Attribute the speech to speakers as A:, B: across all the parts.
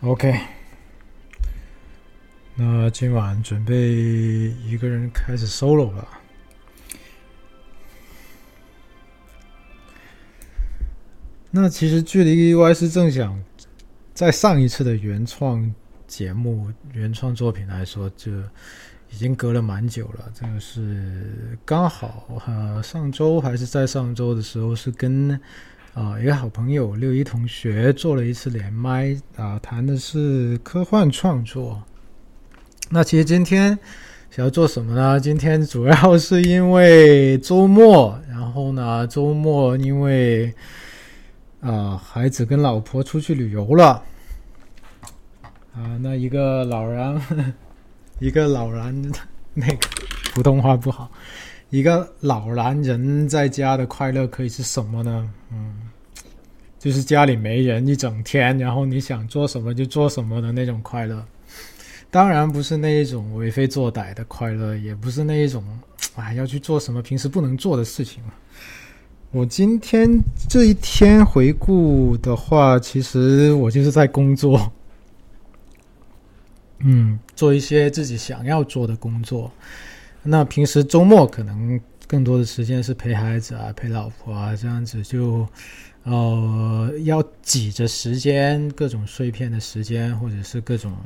A: OK，那今晚准备一个人开始 solo 了。那其实距离 Y 是正想在上一次的原创节目、原创作品来说，就已经隔了蛮久了。这个是刚好，呃，上周还是在上周的时候，是跟。啊，一个好朋友六一同学做了一次连麦啊，谈的是科幻创作。那其实今天想要做什么呢？今天主要是因为周末，然后呢，周末因为啊，孩子跟老婆出去旅游了啊，那一个老人，一个老人，那个普通话不好，一个老男人在家的快乐可以是什么呢？嗯。就是家里没人一整天，然后你想做什么就做什么的那种快乐，当然不是那一种为非作歹的快乐，也不是那一种啊要去做什么平时不能做的事情我今天这一天回顾的话，其实我就是在工作，嗯，做一些自己想要做的工作。那平时周末可能更多的时间是陪孩子啊，陪老婆啊，这样子就。呃，要挤着时间，各种碎片的时间，或者是各种，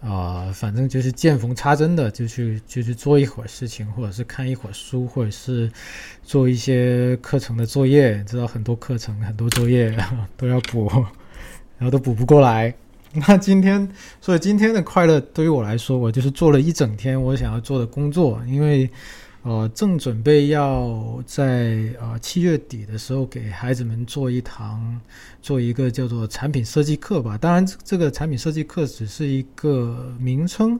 A: 啊，反正就是见缝插针的，就去就去做一会儿事情，或者是看一会儿书，或者是做一些课程的作业。知道很多课程、很多作业 都要补，然后都补不过来。那今天，所以今天的快乐对于我来说，我就是做了一整天我想要做的工作，因为。呃，正准备要在呃七月底的时候给孩子们做一堂，做一个叫做产品设计课吧。当然，这个产品设计课只是一个名称，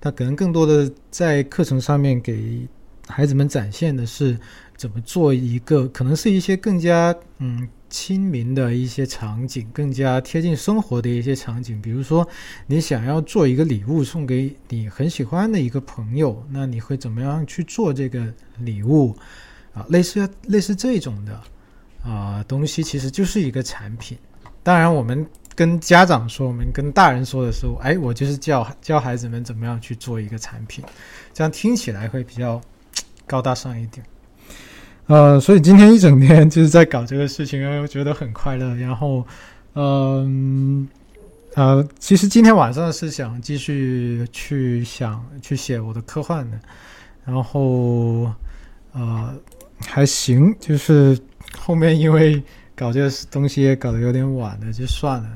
A: 它可能更多的在课程上面给孩子们展现的是怎么做一个，可能是一些更加嗯。亲民的一些场景，更加贴近生活的一些场景，比如说，你想要做一个礼物送给你很喜欢的一个朋友，那你会怎么样去做这个礼物？啊，类似类似这种的啊东西，其实就是一个产品。当然，我们跟家长说，我们跟大人说的时候，哎，我就是教教孩子们怎么样去做一个产品，这样听起来会比较高大上一点。呃，所以今天一整天就是在搞这个事情，然后觉得很快乐。然后，嗯，呃，其实今天晚上是想继续去想去写我的科幻的，然后，呃，还行，就是后面因为搞这个东西也搞得有点晚了，就算了，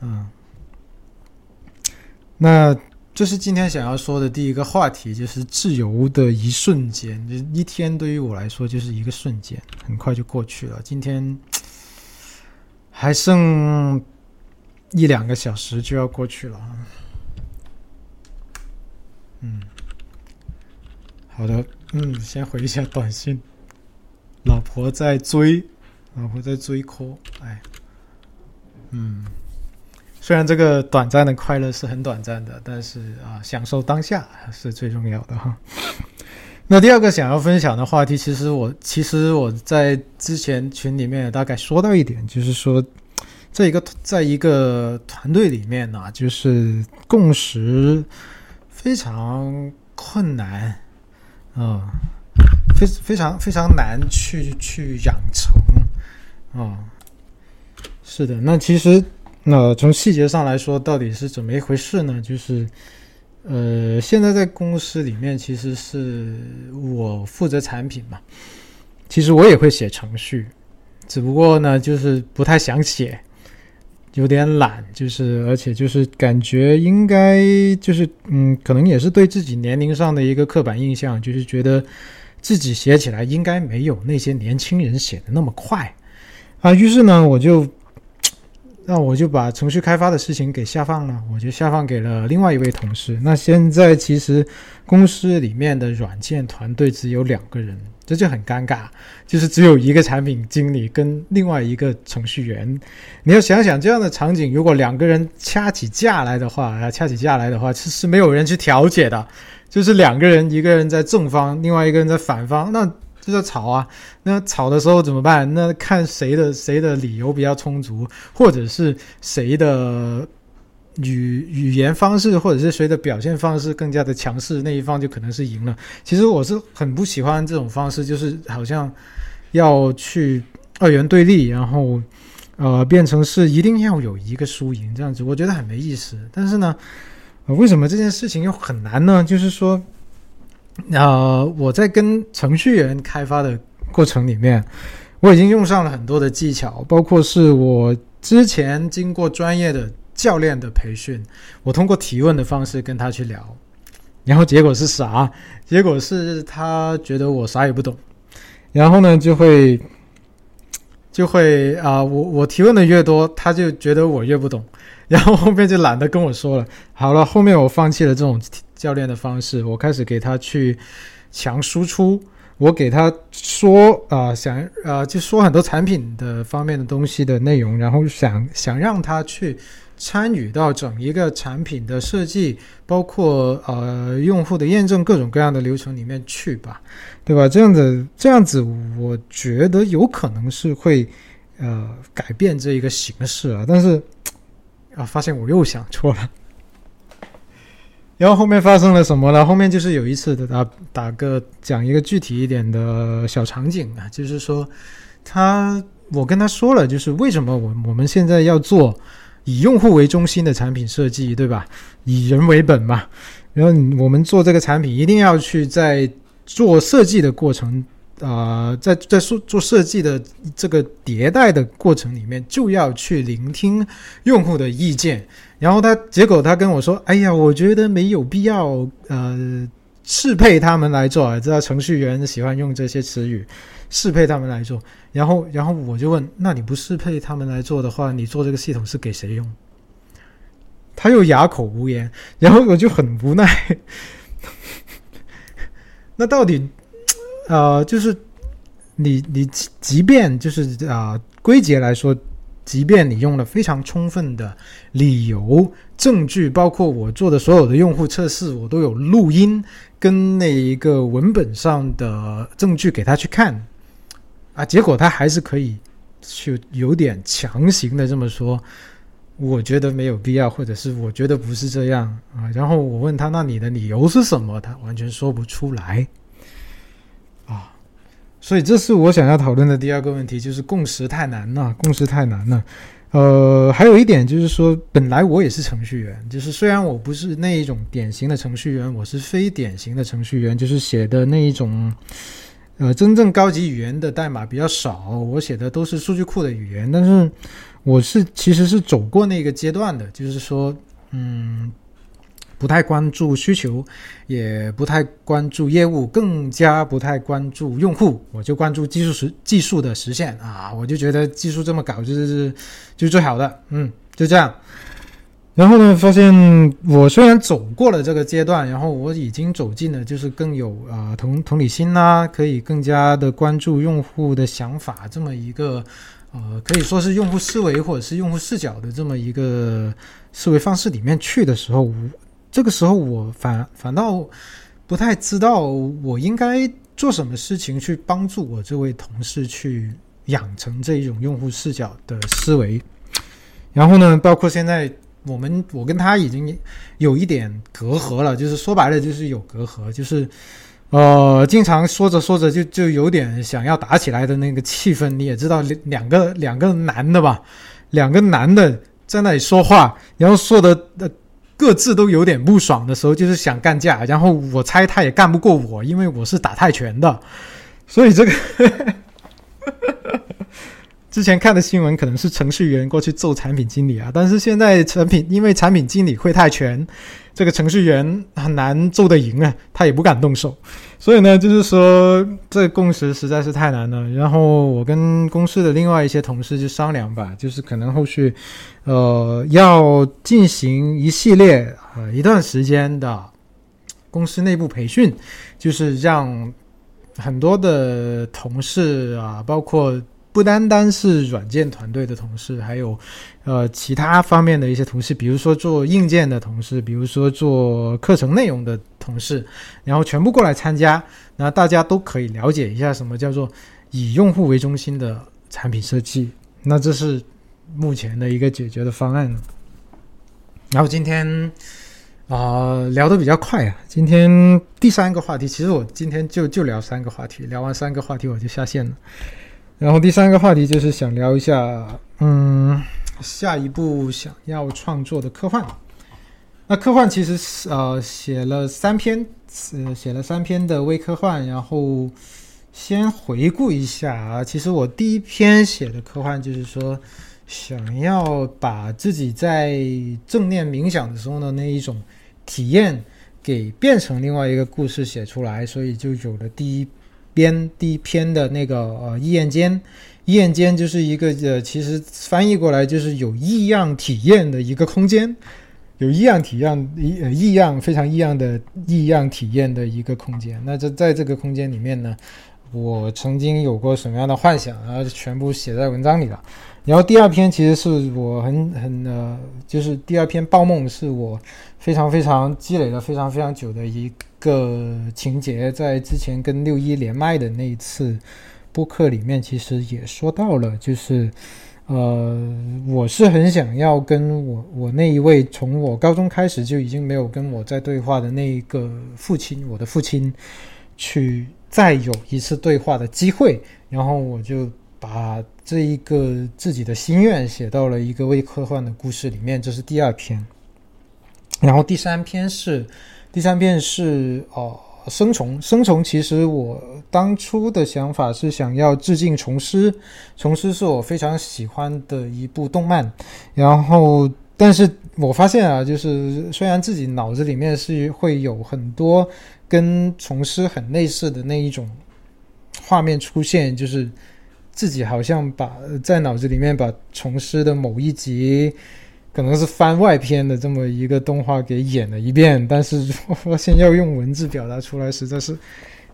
A: 嗯，那。这是今天想要说的第一个话题，就是自由的一瞬间。就一天对于我来说就是一个瞬间，很快就过去了。今天还剩一两个小时就要过去了。嗯，好的，嗯，先回一下短信。老婆在追，老婆在追 call，哎，嗯。虽然这个短暂的快乐是很短暂的，但是啊，享受当下是最重要的哈。那第二个想要分享的话题，其实我其实我在之前群里面也大概说到一点，就是说，在一个在一个团队里面呢，就是共识非常困难啊，非非常非常难去去养成啊。是的，那其实。那从细节上来说，到底是怎么一回事呢？就是，呃，现在在公司里面，其实是我负责产品嘛。其实我也会写程序，只不过呢，就是不太想写，有点懒，就是而且就是感觉应该就是嗯，可能也是对自己年龄上的一个刻板印象，就是觉得自己写起来应该没有那些年轻人写的那么快啊。于是呢，我就。那我就把程序开发的事情给下放了，我就下放给了另外一位同事。那现在其实公司里面的软件团队只有两个人，这就很尴尬，就是只有一个产品经理跟另外一个程序员。你要想想这样的场景，如果两个人掐起架来的话，啊，掐起架来的话，是是没有人去调解的，就是两个人，一个人在正方，另外一个人在反方，那就在吵啊。那吵的时候怎么办？那看谁的谁的理由比较充足，或者是谁的语语言方式，或者是谁的表现方式更加的强势，那一方就可能是赢了。其实我是很不喜欢这种方式，就是好像要去二元对立，然后呃变成是一定要有一个输赢这样子，我觉得很没意思。但是呢，为什么这件事情又很难呢？就是说。呃，我在跟程序员开发的过程里面，我已经用上了很多的技巧，包括是我之前经过专业的教练的培训，我通过提问的方式跟他去聊，然后结果是啥？结果是他觉得我啥也不懂，然后呢就会就会啊，我我提问的越多，他就觉得我越不懂，然后后面就懒得跟我说了。好了，后面我放弃了这种。教练的方式，我开始给他去强输出，我给他说啊，想啊，就说很多产品的方面的东西的内容，然后想想让他去参与到整一个产品的设计，包括呃用户的验证各种各样的流程里面去吧，对吧？这样子这样子，我觉得有可能是会呃改变这一个形式啊，但是啊，发现我又想错了。然后后面发生了什么呢？后面就是有一次的打打个讲一个具体一点的小场景啊，就是说他我跟他说了，就是为什么我我们现在要做以用户为中心的产品设计，对吧？以人为本嘛。然后我们做这个产品一定要去在做设计的过程啊，在在做做设计的这个迭代的过程里面，就要去聆听用户的意见。然后他结果他跟我说：“哎呀，我觉得没有必要，呃，适配他们来做。知道程序员喜欢用这些词语，适配他们来做。然后，然后我就问：那你不适配他们来做的话，你做这个系统是给谁用？他又哑口无言。然后我就很无奈。那到底，呃，就是你你即便就是啊，归结来说。”即便你用了非常充分的理由、证据，包括我做的所有的用户测试，我都有录音跟那一个文本上的证据给他去看，啊，结果他还是可以去有点强行的这么说，我觉得没有必要，或者是我觉得不是这样啊。然后我问他，那你的理由是什么？他完全说不出来。所以这是我想要讨论的第二个问题，就是共识太难了，共识太难了。呃，还有一点就是说，本来我也是程序员，就是虽然我不是那一种典型的程序员，我是非典型的程序员，就是写的那一种，呃，真正高级语言的代码比较少，我写的都是数据库的语言。但是我是其实是走过那个阶段的，就是说，嗯。不太关注需求，也不太关注业务，更加不太关注用户。我就关注技术实技术的实现啊！我就觉得技术这么搞就是就是最好的，嗯，就这样。然后呢，发现我虽然走过了这个阶段，然后我已经走进了就是更有啊同同理心啦，可以更加的关注用户的想法这么一个呃，可以说是用户思维或者是用户视角的这么一个思维方式里面去的时候。这个时候我反反倒不太知道我应该做什么事情去帮助我这位同事去养成这一种用户视角的思维。然后呢，包括现在我们我跟他已经有一点隔阂了，就是说白了就是有隔阂，就是呃，经常说着说着就就有点想要打起来的那个气氛。你也知道，两个两个男的吧，两个男的在那里说话，然后说的呃。各自都有点不爽的时候，就是想干架。然后我猜他也干不过我，因为我是打泰拳的，所以这个 之前看的新闻可能是程序员过去揍产品经理啊，但是现在产品因为产品经理会泰拳。这个程序员很难揍得赢啊，他也不敢动手，所以呢，就是说这共识实在是太难了。然后我跟公司的另外一些同事就商量吧，就是可能后续，呃，要进行一系列呃一段时间的公司内部培训，就是让很多的同事啊，包括不单单是软件团队的同事，还有呃其他方面的一些同事，比如说做硬件的同事，比如说做课程内容的同事，然后全部过来参加，那大家都可以了解一下什么叫做以用户为中心的产品设计。那这是目前的一个解决的方案。然后今天。啊，聊得比较快啊！今天第三个话题，其实我今天就就聊三个话题，聊完三个话题我就下线了。然后第三个话题就是想聊一下，嗯，下一步想要创作的科幻。那科幻其实是呃写了三篇，写了三篇的微科幻。然后先回顾一下啊，其实我第一篇写的科幻就是说。想要把自己在正念冥想的时候的那一种体验给变成另外一个故事写出来，所以就有了第一编第一篇的那个呃异验间，异验间就是一个呃其实翻译过来就是有异样体验的一个空间，有异样体验异异样非常异样的异样体验的一个空间。那这在这个空间里面呢，我曾经有过什么样的幻想，然后全部写在文章里了。然后第二篇其实是我很很呃，就是第二篇《报梦》是我非常非常积累了非常非常久的一个情节，在之前跟六一连麦的那一次播客里面，其实也说到了，就是呃，我是很想要跟我我那一位从我高中开始就已经没有跟我在对话的那一个父亲，我的父亲，去再有一次对话的机会，然后我就。把这一个自己的心愿写到了一个微科幻的故事里面，这是第二篇。然后第三篇是，第三篇是哦，生虫。生虫其实我当初的想法是想要致敬虫师，虫师是我非常喜欢的一部动漫。然后，但是我发现啊，就是虽然自己脑子里面是会有很多跟虫师很类似的那一种画面出现，就是。自己好像把在脑子里面把虫师的某一集，可能是番外篇的这么一个动画给演了一遍，但是 发现要用文字表达出来，实在是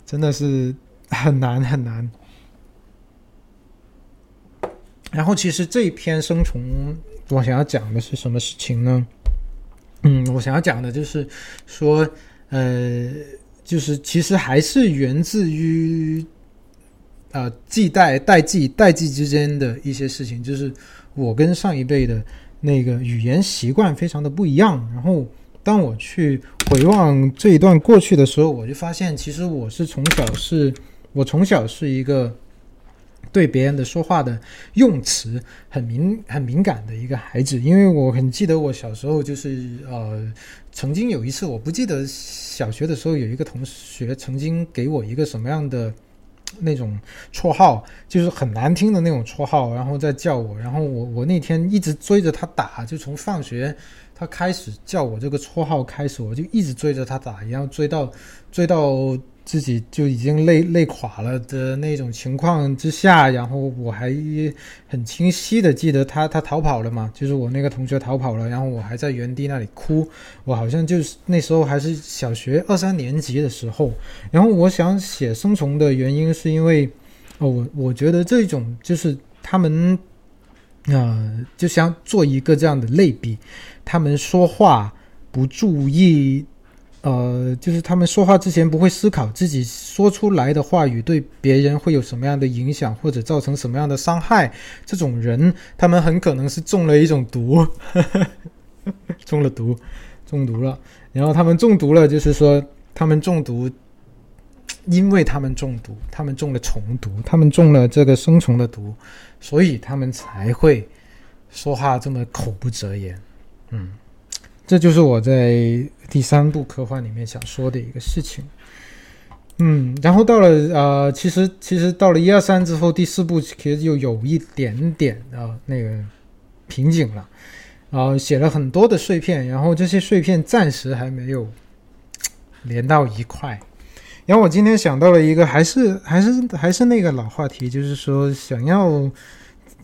A: 真的是很难很难。然后，其实这一篇生虫，我想要讲的是什么事情呢？嗯，我想要讲的就是说，呃，就是其实还是源自于。呃，季代代际代际之间的一些事情，就是我跟上一辈的那个语言习惯非常的不一样。然后，当我去回望这一段过去的时候，我就发现，其实我是从小是，我从小是一个对别人的说话的用词很敏很敏感的一个孩子。因为我很记得我小时候就是呃，曾经有一次，我不记得小学的时候有一个同学曾经给我一个什么样的。那种绰号就是很难听的那种绰号，然后再叫我，然后我我那天一直追着他打，就从放学他开始叫我这个绰号开始，我就一直追着他打，然后追到追到。自己就已经累累垮了的那种情况之下，然后我还很清晰的记得他他逃跑了嘛，就是我那个同学逃跑了，然后我还在原地那里哭，我好像就是那时候还是小学二三年级的时候，然后我想写生虫的原因是因为，哦，我我觉得这种就是他们，呃，就像做一个这样的类比，他们说话不注意。呃，就是他们说话之前不会思考自己说出来的话语对别人会有什么样的影响，或者造成什么样的伤害。这种人，他们很可能是中了一种毒，中了毒，中毒了。然后他们中毒了，就是说他们中毒，因为他们中毒，他们中了虫毒，他们中了这个生虫的毒，所以他们才会说话这么口不择言。嗯。这就是我在第三部科幻里面想说的一个事情，嗯，然后到了呃，其实其实到了一二三之后，第四部其实就有一点点的那个瓶颈了，啊，写了很多的碎片，然后这些碎片暂时还没有连到一块，然后我今天想到了一个，还是还是还是那个老话题，就是说想要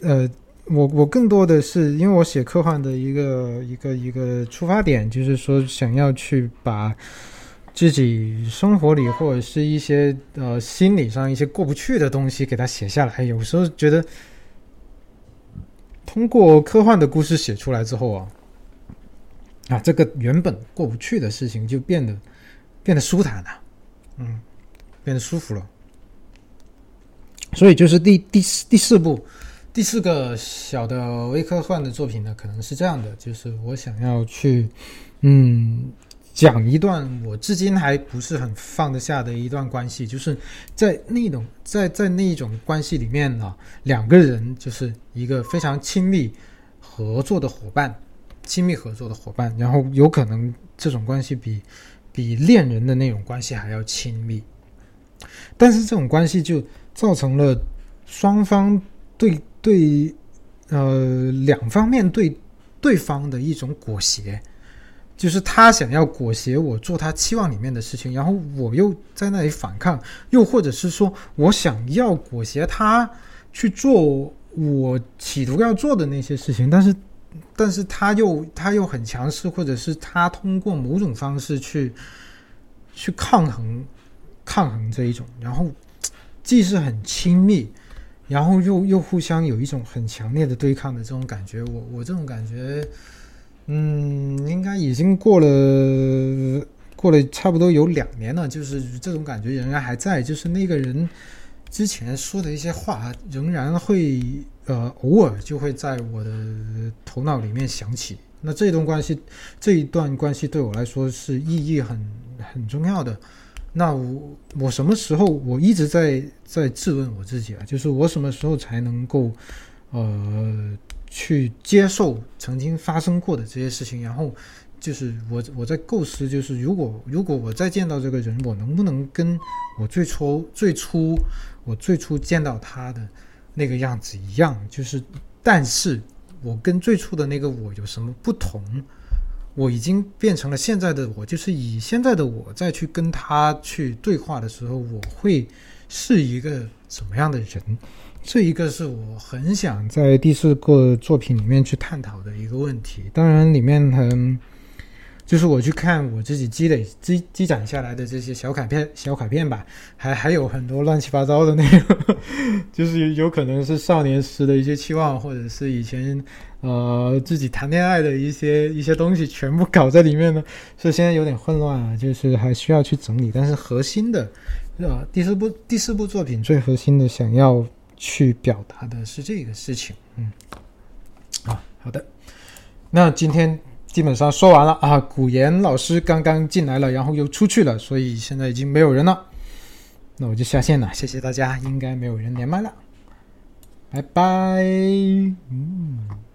A: 呃。我我更多的是因为我写科幻的一个一个一个出发点，就是说想要去把自己生活里或者是一些呃心理上一些过不去的东西给它写下来。有时候觉得，通过科幻的故事写出来之后啊，啊，这个原本过不去的事情就变得变得舒坦了，嗯，变得舒服了。所以就是第第四第四部第四个小的微科幻的作品呢，可能是这样的，就是我想要去嗯。讲一段我至今还不是很放得下的一段关系，就是在那种在在那一种关系里面呢，两个人就是一个非常亲密合作的伙伴，亲密合作的伙伴，然后有可能这种关系比比恋人的那种关系还要亲密，但是这种关系就造成了双方对对呃两方面对对方的一种裹挟。就是他想要裹挟我做他期望里面的事情，然后我又在那里反抗，又或者是说我想要裹挟他去做我企图要做的那些事情，但是，但是他又他又很强势，或者是他通过某种方式去去抗衡抗衡这一种，然后既是很亲密，然后又又互相有一种很强烈的对抗的这种感觉，我我这种感觉。嗯，应该已经过了，过了差不多有两年了，就是这种感觉仍然还在，就是那个人之前说的一些话，仍然会呃偶尔就会在我的头脑里面想起。那这段关系，这一段关系对我来说是意义很很重要的。那我我什么时候我一直在在质问我自己啊，就是我什么时候才能够呃。去接受曾经发生过的这些事情，然后就是我我在构思，就是如果如果我再见到这个人，我能不能跟我最初最初我最初见到他的那个样子一样？就是，但是我跟最初的那个我有什么不同？我已经变成了现在的我，就是以现在的我再去跟他去对话的时候，我会是一个什么样的人？这一个是我很想在第四个作品里面去探讨的一个问题。当然，里面很就是我去看我自己积累积积攒下来的这些小卡片、小卡片吧，还还有很多乱七八糟的内容，就是有可能是少年时的一些期望，或者是以前呃自己谈恋爱的一些一些东西，全部搞在里面呢，所以现在有点混乱啊，就是还需要去整理。但是核心的，呃，第四部第四部作品最核心的想要。去表达的是这个事情，嗯，啊，好的，那今天基本上说完了啊。古岩老师刚刚进来了，然后又出去了，所以现在已经没有人了。那我就下线了，谢谢大家，应该没有人连麦了，拜拜，嗯。